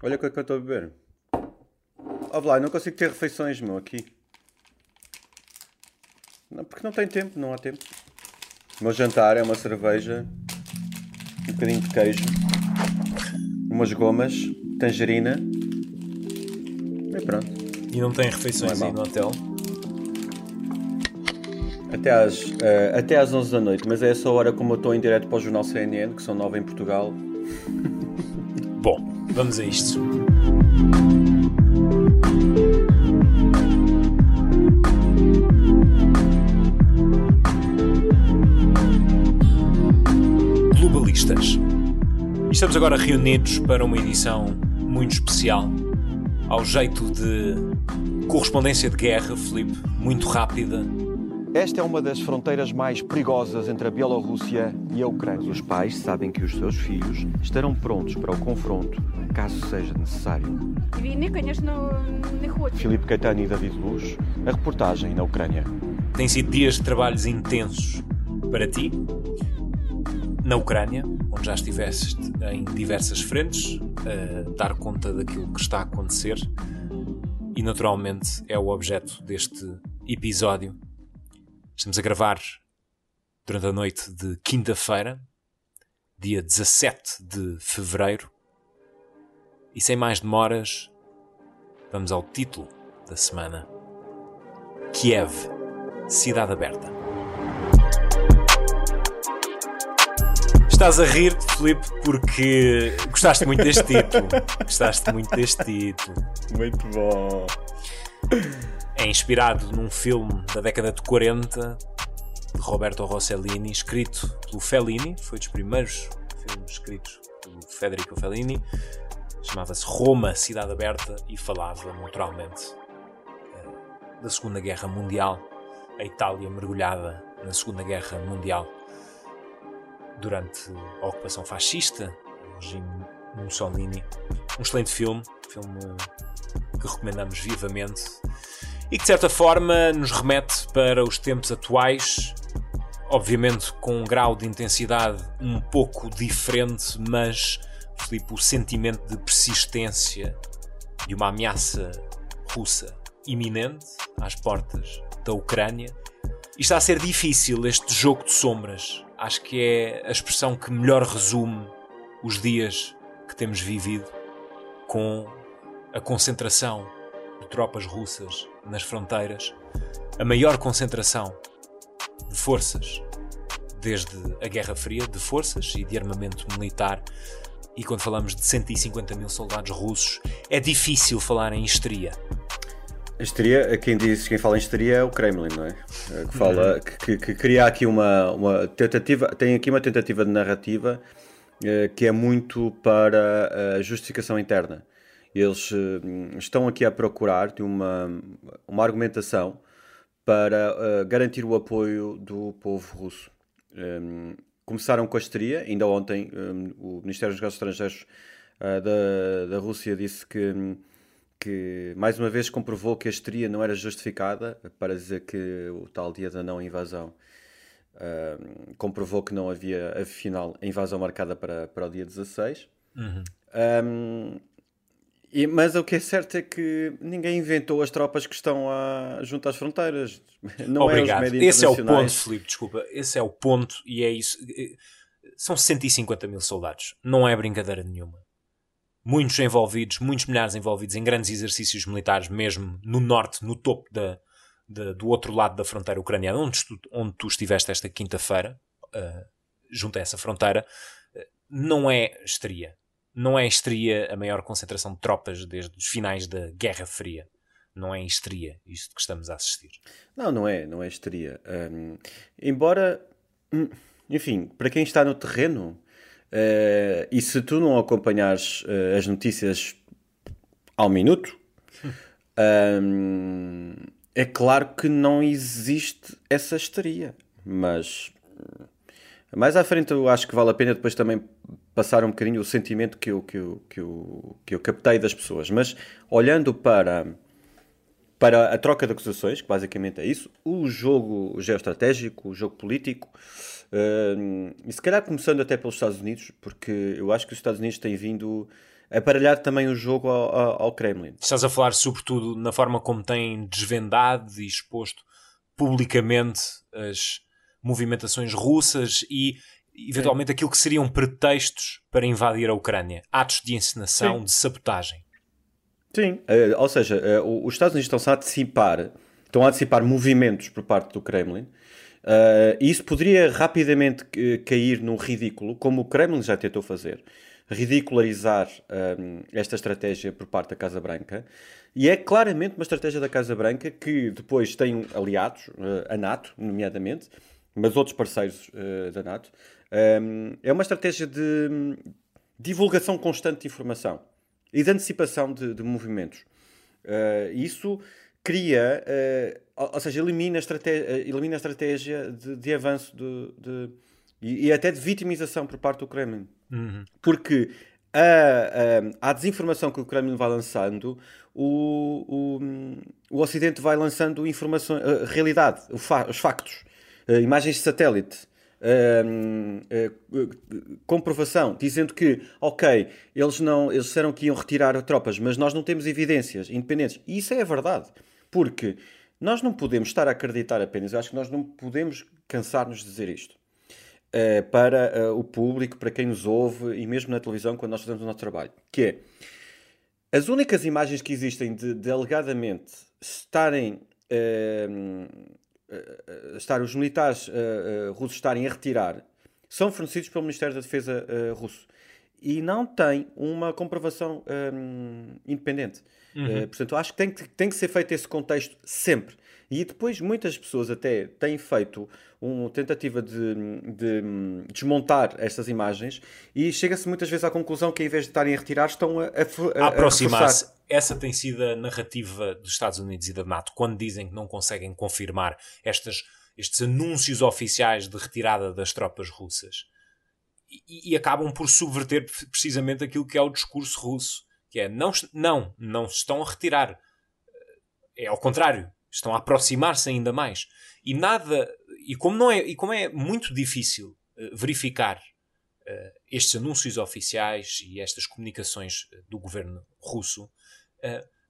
Olha o que é que eu estou a beber. Ó, lá, não consigo ter refeições, meu, aqui. Não, porque não tem tempo, não há tempo. O meu jantar é uma cerveja, um bocadinho de queijo, umas gomas, tangerina. E pronto. E não tem refeições Não é aí no hotel? Até às, eh, até às 11 da noite, mas é essa hora como eu estou em direto para o jornal CNN, que são 9 em Portugal. Vamos a isto. Globalistas. Estamos agora reunidos para uma edição muito especial, ao jeito de correspondência de guerra, Felipe, muito rápida. Esta é uma das fronteiras mais perigosas entre a Bielorrússia e a Ucrânia. Os pais sabem que os seus filhos estarão prontos para o confronto, caso seja necessário. Filipe Caetano e David Luz, a reportagem na Ucrânia. Tem sido dias de trabalhos intensos para ti, na Ucrânia, onde já estiveste em diversas frentes, a dar conta daquilo que está a acontecer, e naturalmente é o objeto deste episódio. Estamos a gravar durante a noite de quinta-feira, dia 17 de fevereiro e sem mais demoras, vamos ao título da semana: Kiev. Cidade Aberta. Estás a rir-te, Filipe, porque gostaste muito deste título. Gostaste muito deste título. Muito bom. É inspirado num filme da década de 40 de Roberto Rossellini, escrito pelo Fellini. Foi dos primeiros filmes escritos pelo Federico Fellini. Chamava-se Roma, Cidade Aberta e falava naturalmente eh, da Segunda Guerra Mundial, a Itália mergulhada na Segunda Guerra Mundial durante a ocupação fascista, o regime Mussolini. Um excelente filme, filme que recomendamos vivamente e que de certa forma nos remete para os tempos atuais, obviamente com um grau de intensidade um pouco diferente, mas Filipe, o sentimento de persistência de uma ameaça russa iminente às portas da Ucrânia. E está a ser difícil este jogo de sombras. Acho que é a expressão que melhor resume os dias que temos vivido com a concentração de tropas russas nas fronteiras, a maior concentração de forças desde a Guerra Fria, de forças e de armamento militar. E quando falamos de 150 mil soldados russos, é difícil falar em histeria. A histeria, quem diz, quem fala em histeria é o Kremlin, não é? É Que fala, que, que, que cria aqui uma, uma tentativa, tem aqui uma tentativa de narrativa eh, que é muito para a justificação interna. Eles eh, estão aqui a procurar de uma, uma argumentação para eh, garantir o apoio do povo russo. Começaram com a histeria, ainda ontem um, o Ministério dos Negócios Estrangeiros uh, da, da Rússia disse que, que mais uma vez comprovou que a histeria não era justificada para dizer que o tal dia da não invasão uh, comprovou que não havia afinal a invasão marcada para, para o dia 16. Um, e- mas o que é certo é que ninguém inventou as tropas que estão a, junto às fronteiras. Não Obrigado. é os médias Esse é o ponto. Filipe, desculpa. Esse é o ponto e é isso. São 150 mil soldados. Não é brincadeira nenhuma. Muitos envolvidos, muitos milhares envolvidos em grandes exercícios militares, mesmo no norte, no topo da, da- do outro lado da fronteira ucraniana, onde tu, onde tu estiveste esta quinta-feira, ah, junto a essa fronteira, ah, não é histeria. Não é histeria a maior concentração de tropas desde os finais da Guerra Fria. Não é histeria isto que estamos a assistir. Não, não é, não é histeria. Hum, embora, hum, enfim, para quem está no terreno, eh, e se tu não acompanhares eh, as notícias ao minuto, hum, é claro que não existe essa histeria. Mas hum, mais à frente eu acho que vale a pena depois também passar um bocadinho o sentimento que eu, que eu, que eu, que eu captei das pessoas. Mas olhando para para a troca de acusações, que basicamente é isso, o jogo geoestratégico, o jogo político, hum, e se calhar começando até pelos Estados Unidos, porque eu acho que os Estados Unidos têm vindo aparelhar também o jogo ao, ao, ao Kremlin. Estás a falar sobretudo na forma como têm desvendado e exposto publicamente as movimentações russas e eventualmente Sim. aquilo que seriam pretextos para invadir a Ucrânia, atos de encenação, Sim. de sabotagem. Sim, uh, ou seja, uh, os Estados Unidos estão-se a antecipar, estão a antecipar movimentos por parte do Kremlin, uh, e isso poderia rapidamente cair no ridículo, como o Kremlin já tentou fazer, ridicularizar um, esta estratégia por parte da Casa Branca, e é claramente uma estratégia da Casa Branca que depois tem aliados, a NATO, nomeadamente, mas outros parceiros da NATO, um, é uma estratégia de hum, divulgação constante de informação e de antecipação de, de movimentos. Uh, isso cria, uh, ou seja, elimina a estratégia, elimina a estratégia de, de avanço de, de e, e, até de vitimização por parte do Kremlin. Uhum. Porque a, a, a, desinformação que o Kremlin vai lançando, o, o, o Ocidente vai lançando informação, a realidade, fa, os factos, uh, imagens de satélite, uh, uh, comprovação, dizendo que, ok, eles não, eles disseram que iam retirar tropas, mas nós não temos evidências independentes. E isso é verdade, porque nós não podemos estar a acreditar apenas, eu acho que nós não podemos cansar-nos de dizer isto. Uh, para o público, para quem nos ouve e mesmo na televisão quando nós fazemos o nosso trabalho, que é as únicas imagens que existem de, de alegadamente estarem uh, estar os militares uh, russos estarem a retirar são fornecidos pelo Ministério da Defesa russo e não tem uma comprovação um, independente. Uhum. portanto, acho que tem, que tem que ser feito esse contexto sempre. E depois muitas pessoas até têm feito uma tentativa de, de desmontar estas imagens e chega-se muitas vezes à conclusão que em vez de estarem a retirar estão a, a, a, a aproximar-se. Essa tem sido a narrativa dos Estados Unidos e da NATO quando dizem que não conseguem confirmar estas, estes anúncios oficiais de retirada das tropas russas. E, e, acabam por subverter precisamente aquilo que é o discurso russo, que é não, não, não estão a retirar. É ao contrário, estão a aproximar-se ainda mais. E nada, e como, não é, e como é muito difícil uh, verificar uh, estes anúncios oficiais e estas comunicações eh, do governo russo,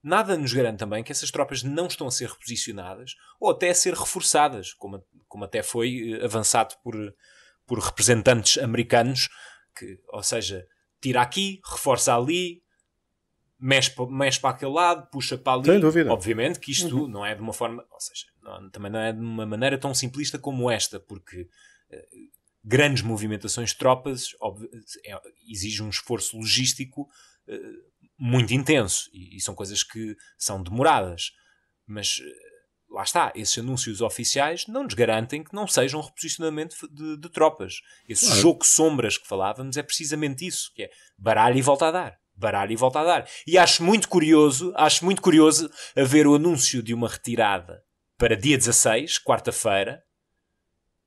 nada nos garante também que essas tropas não estão a ser reposicionadas ou até a ser reforçadas, como, como até foi avançado por, por representantes americanos, que, ou seja, tira aqui, reforça ali, mexe, mexe para aquele lado, puxa para ali. Sem dúvida. Obviamente que isto uhum. não é de uma forma, ou seja, não, também não é de uma maneira tão simplista como esta, porque uh, grandes movimentações de tropas é, exigem um esforço logístico uh, muito intenso e, e, são coisas que são demoradas. Mas uh, lá está, esses anúncios oficiais não nos garantem que não seja um reposicionamento de, de tropas. Esse claro. jogo sombras que falávamos é precisamente isso, que é baralho e volta a dar baralho e volta a dar. E acho muito curioso, acho muito curioso a ver o anúncio de uma retirada para dia 16, quarta-feira.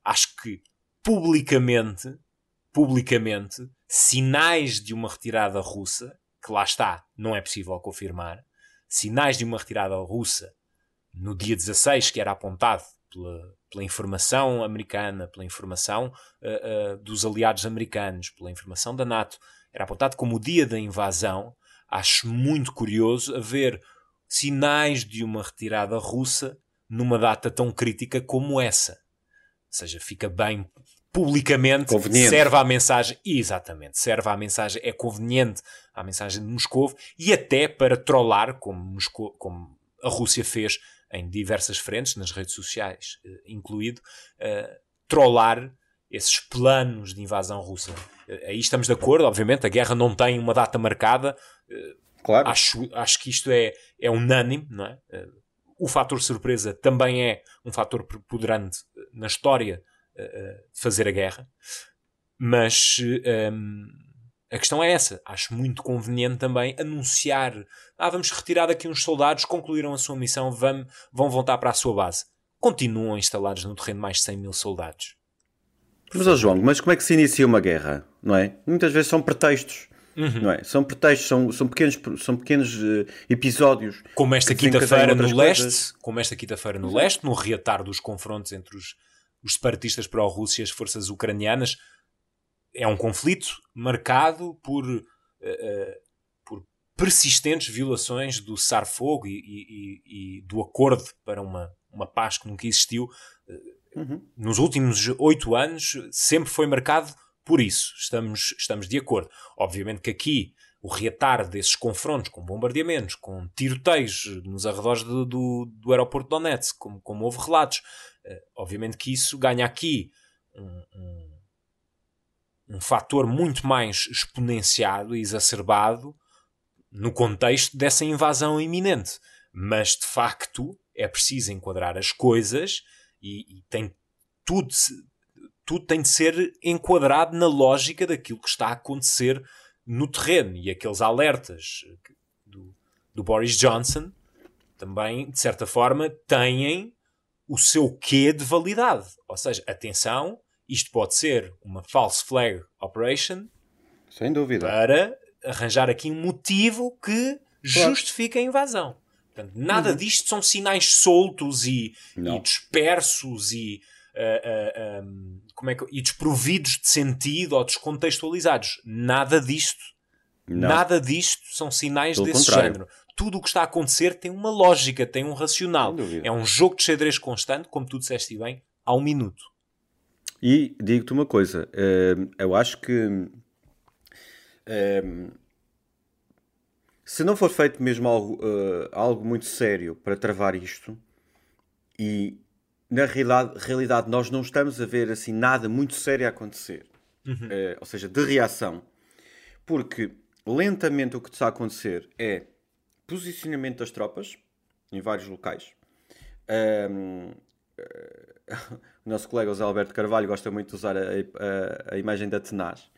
Acho que publicamente, publicamente, sinais de uma retirada russa, que lá está, não é possível confirmar, sinais de uma retirada russa no dia 16, que era apontado pela, pela informação americana, pela informação uh, uh, dos aliados americanos, pela informação da NATO, era apontado como o dia da invasão. Acho muito curioso haver sinais de uma retirada russa numa data tão crítica como essa. Ou seja, fica bem publicamente, serve à mensagem, exatamente, serve à mensagem, é conveniente à mensagem de Moscou e até para trollar, como, Moscou, como a Rússia fez em diversas frentes, nas redes sociais eh, incluído, uh, trollar esses planos de invasão russa. Eh, aí estamos de acordo, obviamente, a guerra não tem uma data marcada. Eh, claro. Acho, acho que isto é, é unânime, não é? Eh, o fator surpresa também é um fator preponderante na história de fazer a guerra. Mas um, ehm, a questão é essa. Acho muito conveniente também anunciar: ah, vamos retirar daqui uns soldados, concluíram a sua missão, vão, vão voltar para a sua base. Continuam instalados no terreno mais de 100 mil soldados. Oh João, mas como é que se inicia uma guerra? Não é? Muitas vezes são pretextos. Uhum. Não é? São pretextos, são, são pequenos, são pequenos uh, episódios. Como esta quinta-feira no leste, como esta quinta-feira no leste, no reatar dos confrontos entre os, os separatistas pró-Rússia e as forças ucranianas, é um conflito marcado por, uh, uh, persistentes violações do cessar-fogo e, e, e, do acordo para uma, uma paz que nunca existiu. Uhum. Nos últimos oito anos sempre foi marcado por isso. Estamos, estamos de acordo. Obviamente que aqui o reatar desses confrontos com bombardeamentos, com tiroteios nos arredores do, do, do aeroporto de Donetsk, como, como houve relatos, uh, obviamente que isso ganha aqui um, um, um fator muito mais exponenciado e exacerbado no contexto dessa invasão iminente. Mas, de facto, é preciso enquadrar as coisas e, e tem tudo, tudo tem de ser enquadrado na lógica daquilo que está a acontecer no terreno e aqueles alertas do, do Boris Johnson também, de certa forma, têm o seu quê de validade. Ou seja, atenção, isto pode ser uma false flag operation. Sem dúvida. Para arranjar aqui um motivo que claro. justifique a invasão. Portanto, nada uhum. disto são sinais soltos e, e dispersos e uh, uh, um, como é que, e desprovidos de sentido ou descontextualizados. Nada disto, Não. nada disto são sinais Pelo desse contrário. género. Tudo o que está a acontecer tem uma lógica, tem um racional. É um jogo de xadrez constante, como tu disseste bem, há um minuto. E digo-te uma coisa, uh, eu acho que se não for feito mesmo algo, uh, algo muito sério para travar isto, e na realidade, realidade nós não estamos a ver assim nada muito sério a acontecer, uhum. uh, ou seja, de reação, porque lentamente o que está a acontecer é posicionamento das tropas em vários locais. Um, uh, o nosso colega José Alberto Carvalho gosta muito de usar a, a, a imagem da tenaz,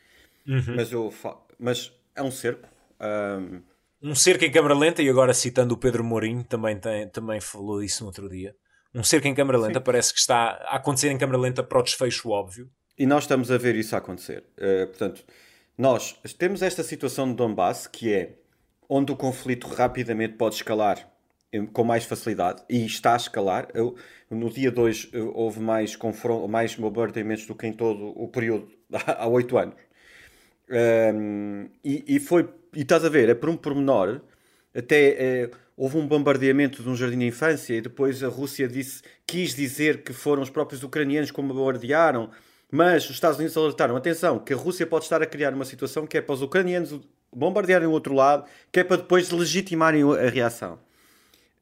uhum. mas, eu mas é um cerco. Um, um cerco em câmara lenta, e agora citando o Pedro Mourinho, também, tem, também falou isso no outro dia um cerco em câmara lenta, Sim. parece que está a acontecer em câmara lenta para o desfecho óbvio. E nós estamos a ver isso a acontecer. Uh, portanto, nós temos esta situação de Donbass, que é onde o conflito rapidamente pode escalar com mais facilidade, e está a escalar. Eu, no dia 2 houve mais, mais bombardeamentos do que em todo o período há oito anos. Um, ehm, e, e, foi, e estás a ver, é por um pormenor, até... É, houve um bombardeamento de um jardim de infância e depois a Rússia disse, quis dizer que foram os próprios ucranianos que bombardearam, mas os Estados Unidos alertaram, atenção, que a Rússia pode estar a criar uma situação que é para os ucranianos bombardearem o outro lado, que é para depois legitimarem a reação.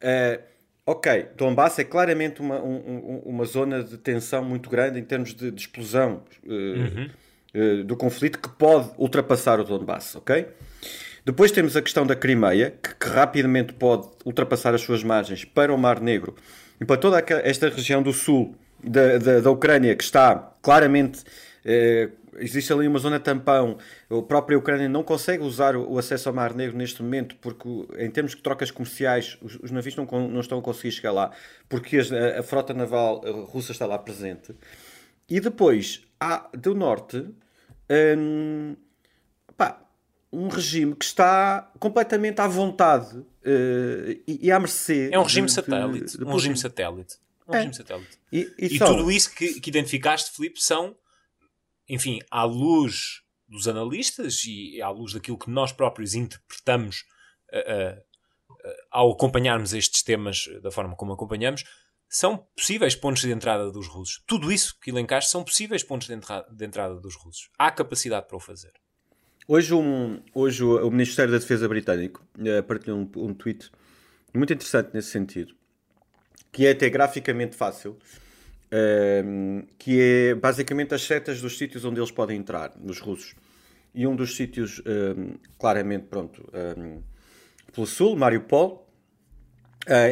Uh, ok, Donbass é claramente uma, um, uma zona de tensão muito grande em termos de, de explosão uh. Uh, do conflito que pode ultrapassar o Donbass, ok? Depois temos a questão da Crimeia, que, que, rapidamente pode ultrapassar as suas margens para o Mar Negro e para toda esta região do sul da, da, da Ucrânia, que está claramente. Eh, existe ali uma zona tampão. A própria Ucrânia não consegue usar o, acesso ao Mar Negro neste momento, porque, em termos de trocas comerciais, os, os navios não, não, estão a conseguir chegar lá, porque a, a frota naval russa está lá presente. E depois, há, do norte. Hum, pá, um regime que está completamente à vontade uh, e, e, à mercê. É um regime de, satélite. De, de um regime satélite. Um é. regime satélite. E, e, e tudo isso que, que identificaste, Filipe, são, enfim, à luz dos analistas e à luz daquilo que nós próprios interpretamos uh, uh, ao acompanharmos estes temas da forma como acompanhamos, são possíveis pontos de entrada dos russos. Tudo isso que elencaste são possíveis pontos de, entra de entrada dos russos. Há capacidade para o fazer. Hoje, um, hoje o, Ministério da Defesa britânico uh, partilhou um, um tweet muito interessante nesse sentido, que é até graficamente fácil, uh, que é basicamente as setas dos sítios onde eles podem entrar, nos russos. E um dos sítios, uh, claramente, pronto, pelo sul, Mariupol,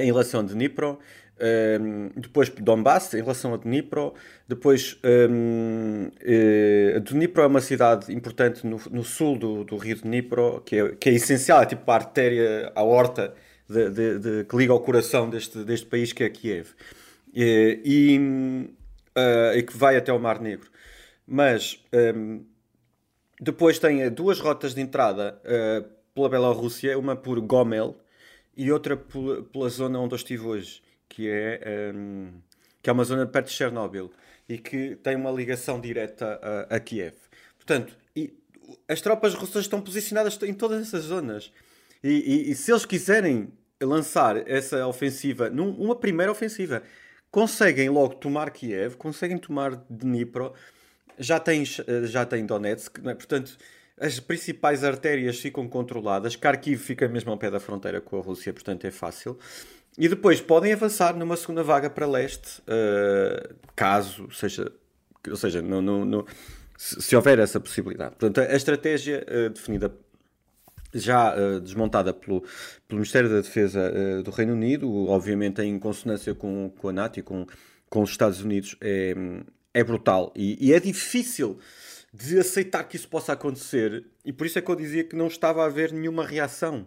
em relação a Dnipro, um, depois Donbass, em relação a Dnipro. Depois, um, uh, eh, Dnipro é uma cidade importante no, no sul do, do, rio Dnipro, que é, que é essencial, é tipo a artéria, a horta de, de, de, que liga ao coração deste, deste país, que é Kiev. Uh, e, uh, e, que vai até o Mar Negro. Mas um, depois tem duas rotas de entrada pela Bielorrússia, uma por Gomel e outra pela, pela zona onde eu estive hoje que é, um, que é uma zona perto de Chernobyl e que tem uma ligação direta a, a Kiev. Portanto, e, as tropas russas estão posicionadas em todas essas zonas. E, e, e se eles quiserem lançar essa ofensiva, num, uma primeira ofensiva, conseguem logo tomar Kiev, conseguem tomar Dnipro, já têm, já têm Donetsk, é? portanto as principais artérias ficam controladas, Kharkiv fica mesmo ao pé da fronteira com a Rússia, portanto é fácil. E depois podem avançar numa segunda vaga para leste, uh, caso seja, ou seja, no, no, no, se, se, houver essa possibilidade. Portanto, a, estratégia uh, definida já uh, desmontada pelo, pelo Ministério da Defesa do Reino Unido, obviamente em consonância com, com a NATO e com, com os Estados Unidos, é, é brutal e, e é difícil de aceitar que isso possa acontecer, e por isso é que eu dizia que não estava a haver nenhuma reação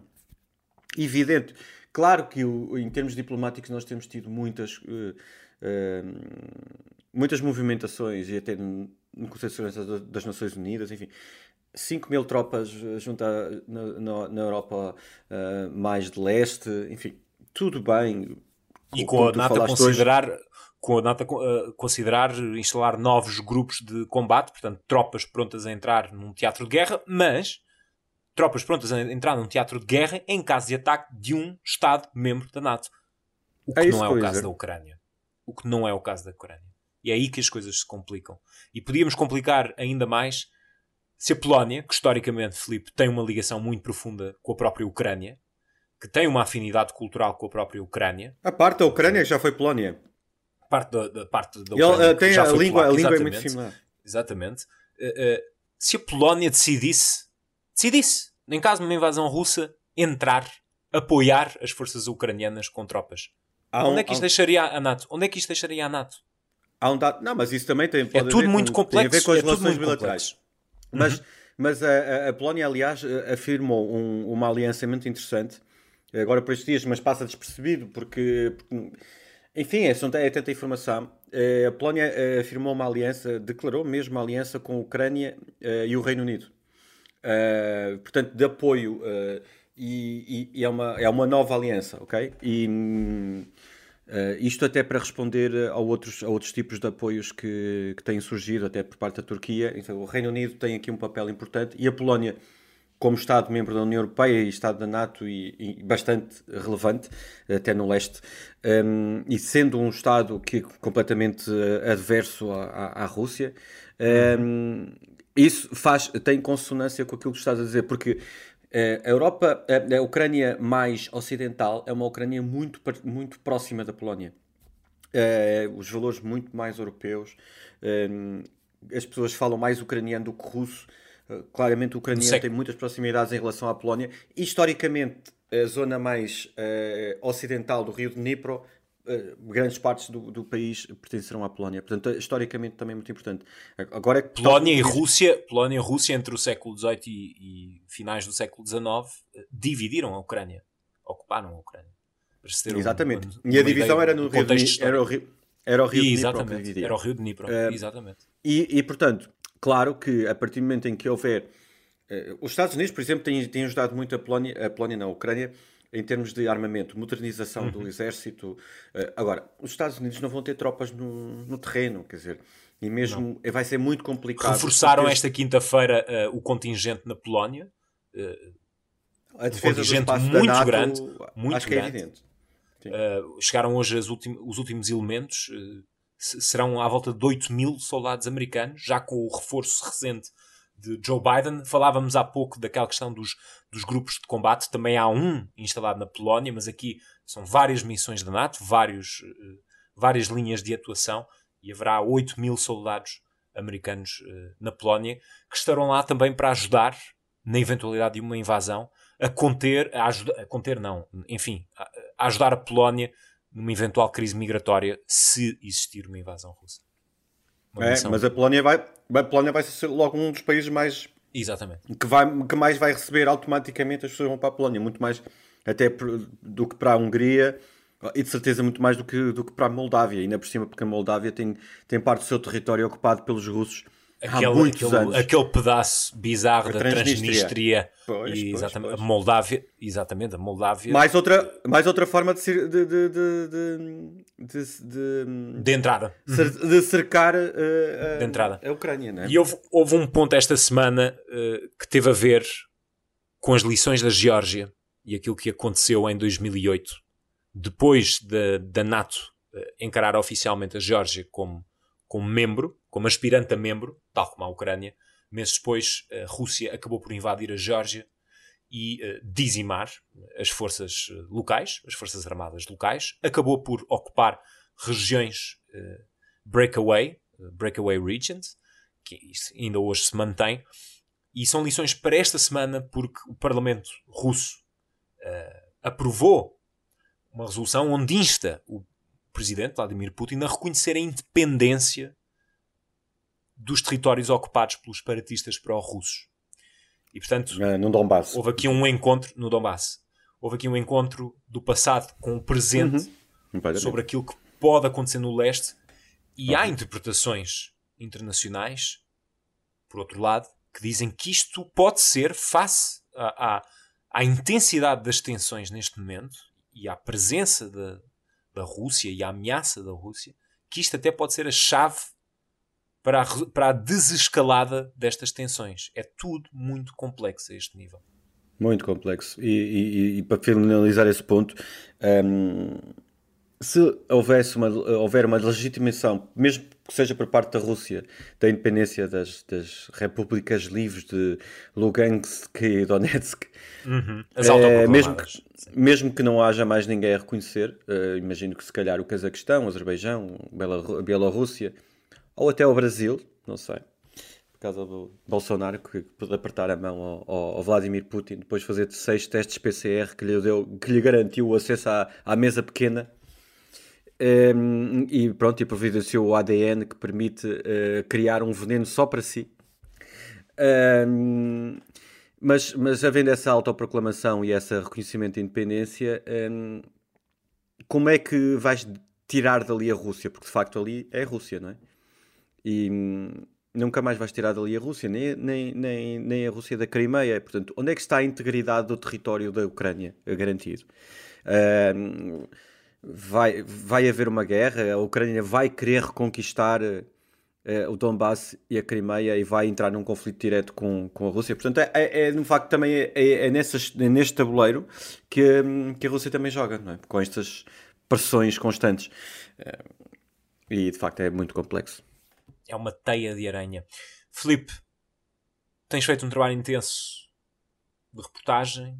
evidente. Claro que em termos diplomáticos nós temos tido muitas, uh, uh, muitas movimentações e até no Conselho de Segurança das Nações Unidas, enfim. 5 mil tropas junto à, na, na, Europa uh, mais de leste, enfim, tudo bem. E com a NATO considerar, hoje, com a NATO uh, considerar instalar novos grupos de combate, portanto, tropas prontas a entrar num teatro de guerra, mas tropas prontas a entrar num teatro de guerra em caso de ataque de um Estado membro da NATO. O que é não é o caso da Ucrânia. O que não é o caso da Ucrânia. E é aí que as coisas se complicam. E podíamos complicar ainda mais se a Polónia, que historicamente, Filipe, tem uma ligação muito profunda com a própria Ucrânia, que tem uma afinidade cultural com a própria Ucrânia. A parte da Ucrânia já foi Polónia parte da, da parte da Ucrânia. Ele, uh, tem a língua, a língua é muito similar. Exatamente. Uh, uh, se a Polónia decidisse, decidisse, em caso de uma invasão russa, entrar, apoiar as forças ucranianas com tropas, um, onde é que isto um... deixaria a NATO? Onde é que isto deixaria a NATO? Há um dado... Não, mas isso também tem, é tudo muito com, complexo. Tem a ver com as é relações bilaterais. Mas, uhum. mas a, a, Polónia, aliás, afirmou um, uma aliança muito interessante agora por estes dias, mas passa despercebido porque, porque enfim, é, é tanta informação. Eh, a Polónia eh, afirmou uma aliança, declarou mesmo uma aliança com a Ucrânia eh, e o Reino Unido. Portanto, de apoio. E, e, é, uma, é uma nova aliança, ok? E isto até para responder a outros, a outros tipos de apoios que, que têm surgido, até por parte da Turquia. Então, o Reino Unido tem aqui um papel importante e a Polónia como Estado membro da União Europeia e Estado da NATO e, e bastante relevante, até no leste, um, e sendo um Estado que é completamente uh, adverso à, à, Rússia, um, isso faz, tem consonância com aquilo que estás a dizer, porque uh, a Europa, a, a, Ucrânia mais ocidental é uma Ucrânia muito, muito próxima da Polónia. Uh, os valores muito mais europeus, as pessoas falam mais ucraniano do que russo, eh, claramente o ucraniano tem muitas proximidades em relação à Polónia. Historicamente, a zona mais ocidental do rio de Dnipro, grandes partes do, do, país pertencerão à Polónia. Portanto, historicamente também é muito importante. Agora, Polónia e Rússia, Polónia e Rússia entre o século XVIII e, e finais do século XIX dividiram a Ucrânia, ocuparam a Ucrânia. Exatamente. Um, e a divisão era no rio, de, era o rio, era o rio de Dnipro. Era o rio de Dnipro, uh, exatamente. E, e, portanto, Claro que a partir do momento em que houver. Os Estados Unidos, por exemplo, têm, têm ajudado muito a Polónia, a Polónia na Ucrânia em termos de armamento, modernização uhum. do exército. Uh, agora, os Estados Unidos não vão ter tropas no, no terreno, quer dizer, e mesmo não. vai ser muito complicado. Reforçaram esta quinta-feira uh, o contingente na Polónia. a defesa um contingente muito NATO, grande, muito acho grande. que é evidente. chegaram hoje ultim, os últimos elementos serão à volta de 8 mil soldados americanos, já com o reforço recente de Joe Biden. Falávamos há pouco daquela questão dos, dos grupos de combate, também há um instalado na Polónia, mas aqui são várias missões da NATO, vários, uh, várias linhas de atuação, e haverá 8 mil soldados americanos uh, na Polónia que estarão lá também para ajudar na eventualidade de uma invasão a conter, a, ajuda, a conter não, enfim, a, a ajudar a Polónia numa eventual crise migratória se existir uma invasão russa. É, mas a Polónia vai, a Polónia vai ser logo um dos países mais Exatamente. Que, vai, que mais vai receber automaticamente as pessoas vão para a Polónia, muito mais até do que para a Hungria e de certeza muito mais do que, do que para a Moldávia, ainda por cima porque a Moldávia tem, tem parte do seu território ocupado pelos russos aquele, aquele, aquele pedaço bizarro a da Transnistria, Transnistria pois, e exatamente, pois, pois. a Moldávia, exatamente, a Moldávia. Mais outra, mais outra forma de, de, de, de, de, de entrada. De cercar uh, de entrada. a Ucrânia, não é? E houve, houve um ponto esta semana uh, que teve a ver com as lições da Geórgia e aquilo que aconteceu em 2008, depois da, da NATO uh, encarar oficialmente a Geórgia como, como membro, como aspirante a membro, tal como a Ucrânia, meses depois a Rússia acabou por invadir a Geórgia e uh, dizimar as forças locais, as forças armadas locais, acabou por ocupar regiões uh, breakaway, breakaway regions, que ainda hoje se mantém, e são lições para esta semana porque o Parlamento russo aprovou uma resolução onde insta o presidente Vladimir Putin a reconhecer a independência dos territórios ocupados pelos separatistas pró-russos. E, portanto, uh, no Donbass. houve aqui um encontro no Donbass. Houve aqui um encontro do passado com o presente uhum. sobre aquilo que pode acontecer no leste e uhum. há interpretações internacionais, por outro lado, que dizem que isto pode ser face à, à, à intensidade das tensões neste momento e à presença da, da Rússia e à ameaça da Rússia, que isto até pode ser a chave para a, para a desescalada destas tensões. É tudo muito complexo a este nível. Muito complexo. E, e, e para finalizar esse ponto, um, se houvesse uma, houver uma legitimação, mesmo que seja por parte da Rússia, da independência das, das repúblicas livres de Lugansk e Donetsk, uhum. é, mesmo, que, mesmo que não haja mais ninguém a reconhecer, uh, imagino que se calhar o Cazaquistão, o Azerbaijão, a Bielorrússia, ou até o Brasil, não sei, por causa do Bolsonaro, que pôde apertar a mão ao, ao, Vladimir Putin, depois de fazer seis testes PCR que lhe, deu, que lhe garantiu o acesso à, à mesa pequena um, e pronto, e providenciou o ADN que permite uh, criar um veneno só para si. Um, mas, mas havendo essa autoproclamação e esse reconhecimento de independência, um, como é que vais tirar dali a Rússia? Porque de facto ali é a Rússia, não é? E hum, nunca mais vais tirar dali a Rússia, nem, nem, nem, nem a Rússia da Crimeia. Portanto, onde é que está a integridade do território da Ucrânia garantido? Um, vai, vai haver uma guerra, a Ucrânia vai querer reconquistar uh, o Donbass e a Crimeia e vai entrar num conflito direto com, com a Rússia. Portanto, é, é, é no facto também é, é, é, nessas, é neste tabuleiro que, hum, que a Rússia também joga, é? com estas pressões constantes. Uh, e de facto é muito complexo. É uma teia de aranha. Felipe, tens feito um trabalho intenso de reportagem,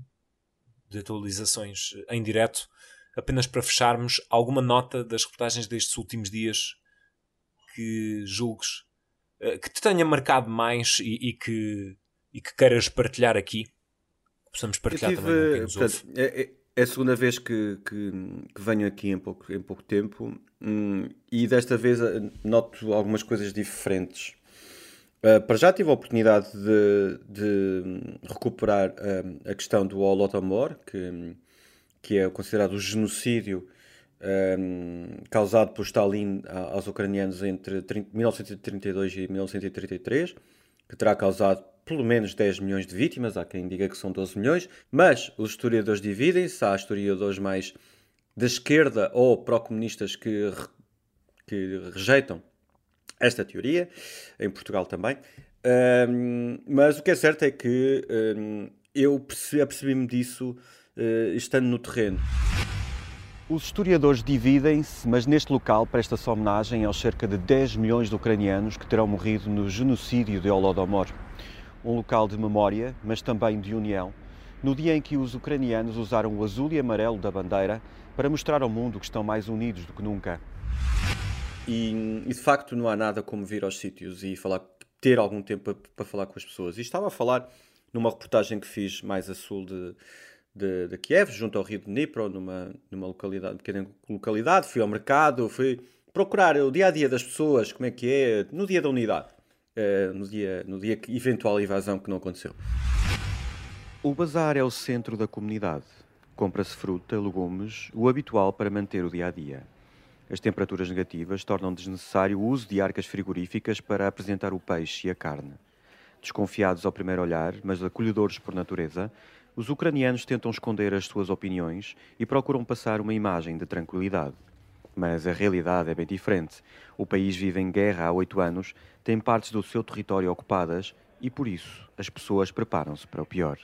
de atualizações em direto apenas para fecharmos, alguma nota das reportagens destes últimos dias que julgues eh, que te tenha marcado mais e, e que, e que queiras partilhar aqui? Possamos partilhar tive, também portanto, é, a segunda vez que, que, que, venho aqui em pouco, em pouco tempo hum, e desta vez eh, noto algumas coisas diferentes. Uh, para já tive a oportunidade de, de recuperar uh, a questão do Holodomor, que, hum, que é considerado o genocídio um, causado por Stalin aos ucranianos entre 30, 1932 e 1933, que terá causado pelo menos 10 milhões de vítimas, há quem diga que são 12 milhões, mas os historiadores dividem-se, há historiadores mais da esquerda ou pró-comunistas que, que rejeitam esta teoria, em Portugal também. Um, mas o que é certo é que um, eu apercebi-me disso uh, estando no terreno. Os historiadores dividem-se, mas neste local presta-se homenagem aos cerca de 10 milhões de ucranianos que terão morrido no genocídio de Holodomor. Um local de memória, mas também de união, no dia em que os ucranianos usaram o azul e amarelo da bandeira para mostrar ao mundo que estão mais unidos do que nunca. E, e de facto não há nada como vir aos sítios e falar, ter algum tempo para, para falar com as pessoas. E estava a falar numa reportagem que fiz mais a sul de, de, de Kiev, junto ao rio de Dnipro, numa, numa localidade, pequena localidade. Fui ao mercado, fui procurar o dia a dia das pessoas, como é que é, no dia da unidade, uh, no, dia, no dia que eventual invasão que não aconteceu. O bazar é o centro da comunidade. Compra-se fruta, legumes, o habitual para manter o dia a dia. As temperaturas negativas tornam desnecessário o uso de arcas frigoríficas para apresentar o peixe e a carne. Desconfiados ao primeiro olhar, mas acolhedores por natureza, os ucranianos tentam esconder as suas opiniões e procuram passar uma imagem de tranquilidade. Mas a realidade é bem diferente. O país vive em guerra há oito anos, tem partes do seu território ocupadas e, por isso, as pessoas preparam-se para o pior.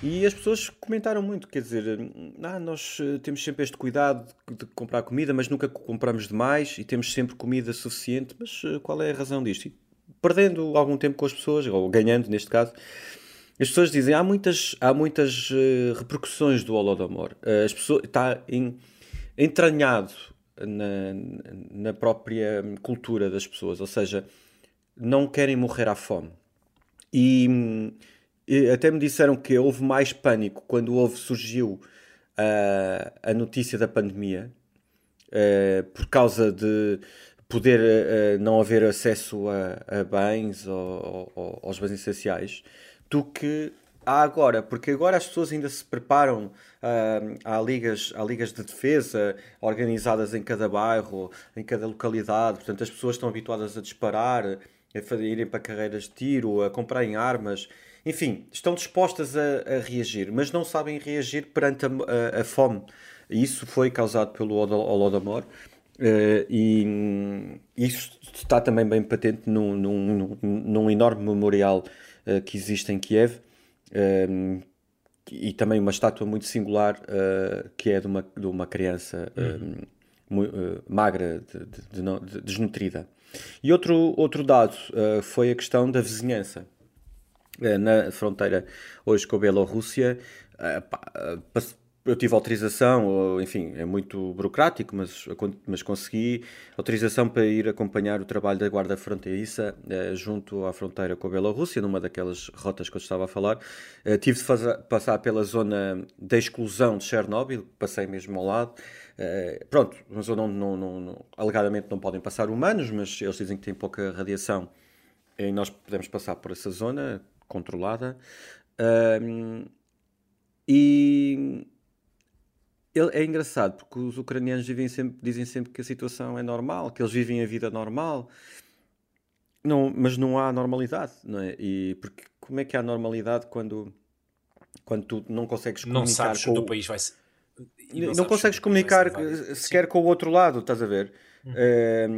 E as pessoas comentaram muito, quer dizer, ah, nós eh, temos sempre este cuidado de comprar comida, mas nunca compramos demais e temos sempre comida suficiente. Mas eh, qual é a razão disto? E perdendo algum tempo com as pessoas, ou ganhando neste caso, as pessoas dizem há muitas, há muitas uh, repercussões do Holodomor. As pessoas está em, entranhado na, na própria cultura das pessoas, ou seja, não querem morrer à fome. E, e até me disseram que houve mais pânico quando houve, surgiu uh, a notícia da pandemia, uh, por causa de poder uh, não haver acesso a, a bens ou, ou, aos bens essenciais, do que há agora, porque agora as pessoas ainda se preparam, uh, há, ligas, ligas de defesa organizadas em cada bairro, em cada localidade, portanto as pessoas estão habituadas a disparar, a irem para carreiras de tiro, a comprarem armas, enfim, estão dispostas a, a reagir, mas não sabem reagir perante a, a, a fome. Isso foi causado pelo Holodomor. Uh, e isso está também bem patente num, num, num, num enorme memorial uh, que existe em Kiev, um, e também uma estátua muito singular uh, que é de uma, de uma criança um, uh, magra, de, de, de, desnutrida. E outro, outro dado uh, foi a questão da vizinhança. na fronteira hoje com a Bielorrússia, eu tive autorização, enfim, é muito burocrático, mas, mas consegui autorização para ir acompanhar o trabalho da Guarda Fronteiriça eh, junto à fronteira com a Bielorrússia, numa daquelas rotas que eu estava a falar. Eh, tive de fazer, passar pela zona da exclusão de Chernobyl, passei mesmo ao lado. Eh, pronto, uma zona onde não, não, não, alegadamente não podem passar humanos, mas eles dizem que tem pouca radiação e nós podemos passar por essa zona controlada. e é engraçado porque os ucranianos vivem sempre, dizem sempre que a situação é normal, que eles vivem a vida normal, não, mas não há normalidade, não é? E porque como é que há normalidade quando, quando tu não consegues comunicar não sabes com o país vai ser... não, não consegues comunicar sequer Sim. com o outro lado, estás a ver? Uhum. É,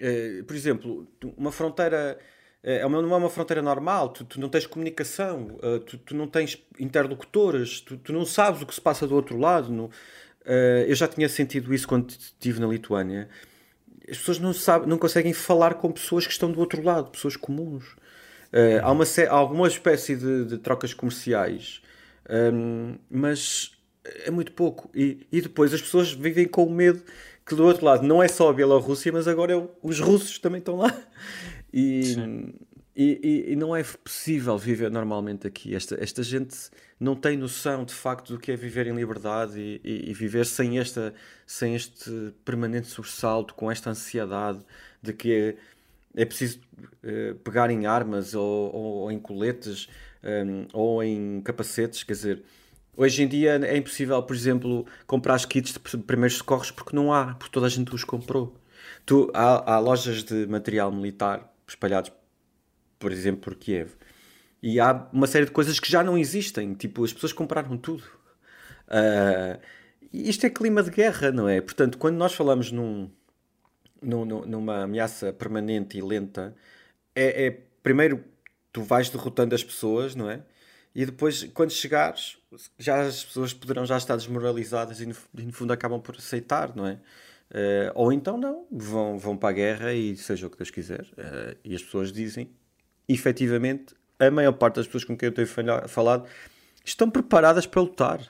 é, por exemplo, uma fronteira é, é uma, não é uma fronteira normal, tu, tu não tens comunicação, uh, tu, tu, não tens interlocutores, tu, tu, não sabes o que se passa do outro lado. No, uh, eu já tinha sentido isso quando estive na Lituânia. As pessoas não, sabem, não conseguem falar com pessoas que estão do outro lado, pessoas comuns. Uh, há, uma, há alguma espécie de, de trocas comerciais, um, mas é muito pouco. E, e depois as pessoas vivem com o medo que do outro lado não é só a Bielorrússia, mas agora é, os russos também estão lá. E, e, e, e, não é possível viver normalmente aqui. Esta, esta gente não tem noção de facto do que é viver em liberdade e, e viver sem, esta, sem este permanente sobressalto, com esta ansiedade de que é, é preciso uh, pegar em armas ou, ou, ou em coletes um, ou em capacetes. Quer dizer, hoje em dia é impossível, por exemplo, comprar os kits de primeiros socorros porque não há, porque toda a gente os comprou. Tu, há, há lojas de material militar espalhados, por exemplo, por Kiev. E há uma série de coisas que já não existem. Tipo, as pessoas compraram tudo. Uh, isto é clima de guerra, não é? Portanto, quando nós falamos num, num, numa ameaça permanente e lenta, é, é, primeiro tu vais derrotando as pessoas, não é? E depois, quando chegares, já as pessoas poderão já estar desmoralizadas e no, e no fundo acabam por aceitar, não é? Uh, ou então não, vão, vão para a guerra e seja o que Deus quiser. Uh, e as pessoas dizem, efetivamente, a maior parte das pessoas com quem eu tenho falado estão preparadas para lutar.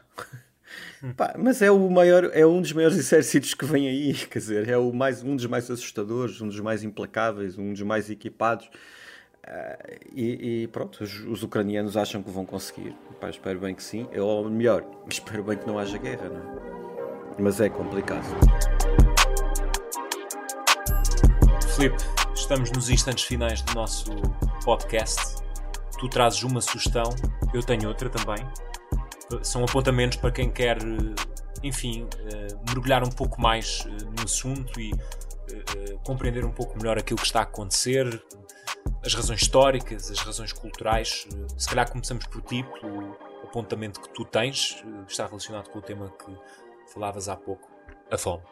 Pá, mas é o maior, é um dos maiores exércitos que vem aí, quer dizer, é o mais, um dos mais assustadores, um dos mais implacáveis, um dos mais equipados. Uh, e, e, pronto, os, os, ucranianos acham que vão conseguir. Pá, espero bem que sim. Ou melhor, espero bem que não haja guerra, não é? Mas é complicado. Filipe, estamos nos instantes finais do nosso podcast. Tu trazes uma sugestão, eu tenho outra também. São apontamentos para quem quer, enfim, eh, mergulhar um pouco mais eh, no assunto e eh, compreender um pouco melhor aquilo que está a acontecer, as razões históricas, as razões culturais. Se calhar começamos por ti, pelo apontamento que tu tens, que está relacionado com o tema que falavas há pouco, a fome.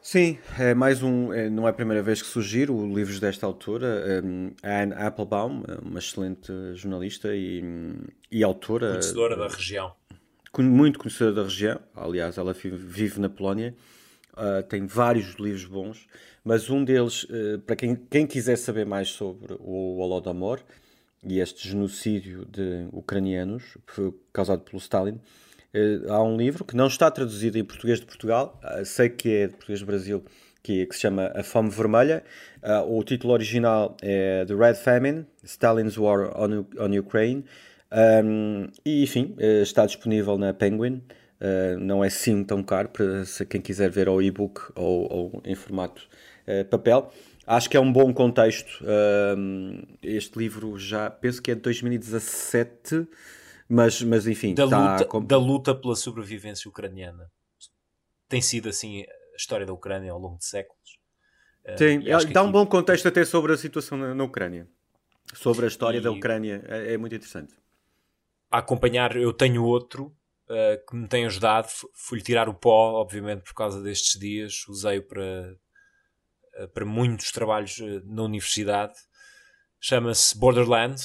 Sim, é mais um. É, não é a primeira vez que surgiram livros desta autora. Um, Anne Applebaum, uma excelente jornalista e, e autora. Conhecedora da região. Muito conhecedora da região. Aliás, ela vive na Polónia. Uh, tem vários livros bons, mas um deles, uh, para quem, quem quiser saber mais sobre o Holodomor e este genocídio de ucranianos causado pelo Stalin, há um livro que não está traduzido em português de Portugal, sei que é de português do Brasil, que, se chama A Fome Vermelha. o título original é The Red Famine, Stalin's War on, on Ukraine. Um, e enfim, está disponível na Penguin. Uh, não é sim tão caro para quem quiser ver ao e-book ou, ou, em formato uh, papel. Acho que é um bom contexto. Uh, este livro já penso que é de 2017, mas, mas enfim. Da, tá luta, da luta pela sobrevivência ucraniana. Tem sido assim a história da Ucrânia ao longo de séculos. Sim, dá aqui... um bom contexto até sobre a situação na, na Ucrânia. Sobre a história e... da Ucrânia. É, é muito interessante. A acompanhar, eu tenho outro uh, que me tem ajudado. Fui-lhe tirar o pó, obviamente, por causa destes dias. Usei-o para, uh, para muitos trabalhos uh, na universidade. Chama-se Borderland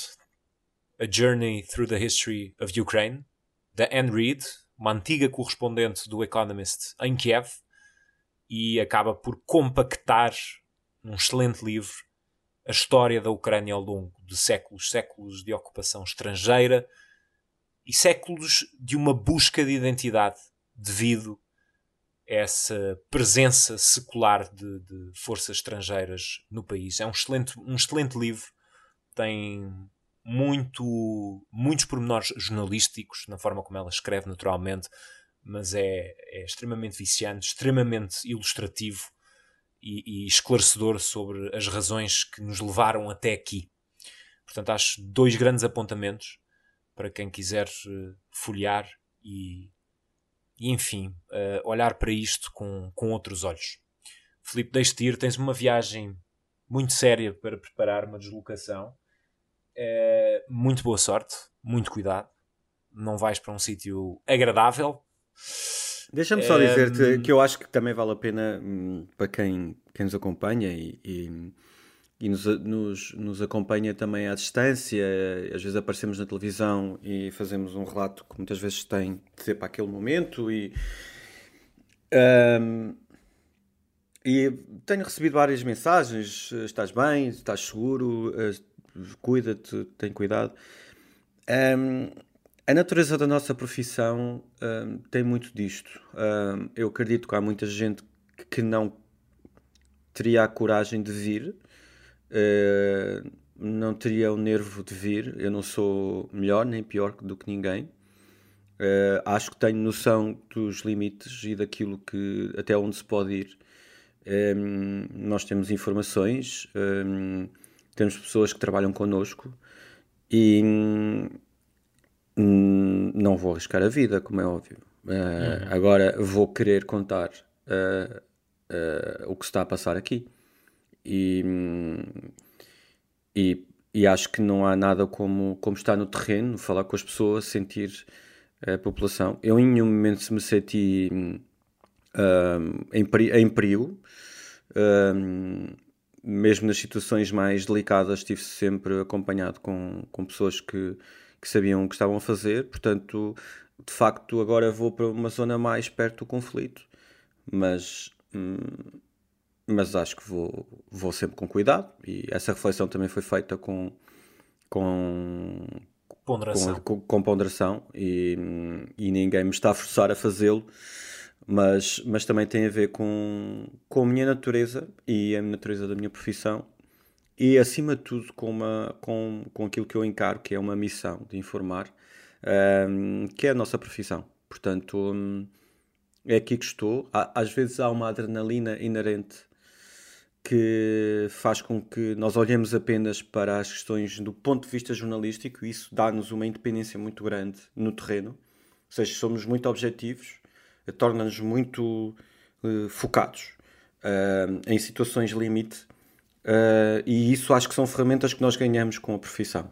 A Journey Through the History of Ukraine, da Anne Reid, uma antiga correspondente do Economist em Kiev, e acaba por compactar num excelente livro a história da Ucrânia ao longo de séculos, séculos de ocupação estrangeira, e séculos de uma busca de identidade devido a essa presença secular de, de forças estrangeiras no país. É um excelente, um excelente livro, tem muito, muitos pormenores jornalísticos na forma como ela escreve naturalmente, mas é, é extremamente viciante, extremamente ilustrativo e, e, esclarecedor sobre as razões que nos levaram até aqui. Portanto, acho dois grandes apontamentos para quem quiser uh, folhear e, e enfim, uh, olhar para isto com, com outros olhos. Filipe, deixe-te ir, tens uma viagem muito séria para preparar uma deslocação. É, muito boa sorte, muito cuidado. Não vais para um sítio agradável. Deixa-me só dizer-te que eu acho que também vale a pena hum, para quem, quem nos acompanha e, e e nos, nos, nos, acompanha também à distância. Às vezes aparecemos na televisão e fazemos um relato que muitas vezes tem de ser para aquele momento. E, um, e tenho recebido várias mensagens: estás bem, estás seguro, eh, cuida-te, tem cuidado. Um, a natureza da nossa profissão um, tem muito disto. eu acredito que há muita gente que não teria a coragem de vir Uh, não teria o nervo de vir. Eu não sou melhor nem pior do que ninguém. Uh, acho que tenho noção dos limites e daquilo que até onde se pode ir. Um, nós temos informações, um, temos pessoas que trabalham connosco e um, não vou arriscar a vida, como é óbvio. Uh, uhum. Agora vou querer contar o que está a passar aqui e, e, e, acho que não há nada como, como estar no terreno, falar com as pessoas, sentir a população. Eu em nenhum momento me senti um, em, em perigo, um, mesmo nas situações mais delicadas, estive sempre acompanhado com, com pessoas que, que sabiam o que estavam a fazer, portanto, de facto, agora vou para uma zona mais perto do conflito, mas. Hum, mas acho que vou, vou sempre com cuidado. E essa reflexão também foi feita com com ponderação, com, com, com ponderação. E, e ninguém me está a forçar a fazê-lo mas, mas também tem a ver com, com a minha natureza e a natureza da minha profissão. E acima de tudo com, uma, com, com aquilo que eu encaro que é uma missão de informar um, que é a nossa profissão. Portanto um, é aqui que estou. Às vezes há uma adrenalina inerente que faz com que nós olhemos apenas para as questões do ponto de vista jornalístico e isso dá-nos uma independência muito grande no terreno, ou seja, somos muito objetivos, torna-nos muito uh, focados uh, em situações limite uh, e isso acho que são ferramentas que nós ganhamos com a profissão.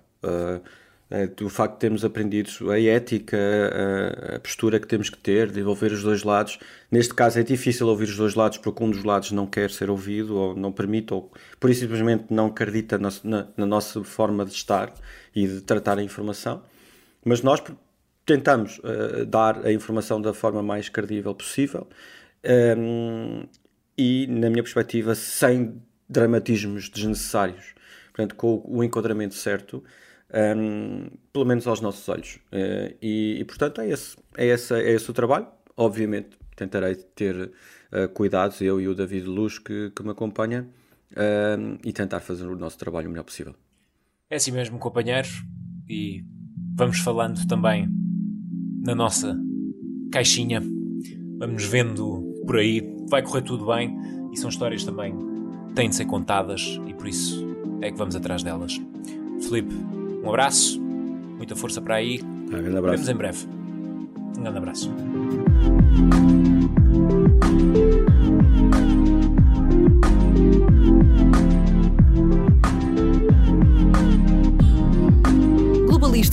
Do facto de termos aprendido a ética, a, a, postura que temos que ter, de ouvir os dois lados. Neste caso é difícil ouvir os dois lados porque um dos lados não quer ser ouvido ou não permite ou por isso simplesmente não acredita na, na, na nossa forma de estar e de tratar a informação. Mas nós tentamos uh, dar a informação da forma mais credível possível um, ehm, e, na minha perspectiva, sem dramatismos desnecessários. Portanto, com o enquadramento certo um, pelo menos aos nossos olhos. Uh, e, e, portanto, é esse, é, esse, é esse o trabalho. Obviamente, tentarei ter uh, cuidados, eu e o David Luz, que, que me acompanha, uh, e tentar fazer o nosso trabalho o melhor possível. É assim mesmo, companheiros, e vamos falando também na nossa caixinha. Vamos vendo por aí, vai correr tudo bem, e são histórias também que têm de ser contadas, e por isso é que vamos atrás delas. Felipe, um abraço, muita força para aí. Um grande abraço. Vemos em breve. Um grande abraço.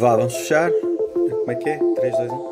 Vá, vamos fechar. Como é que é? 3, 2, 1.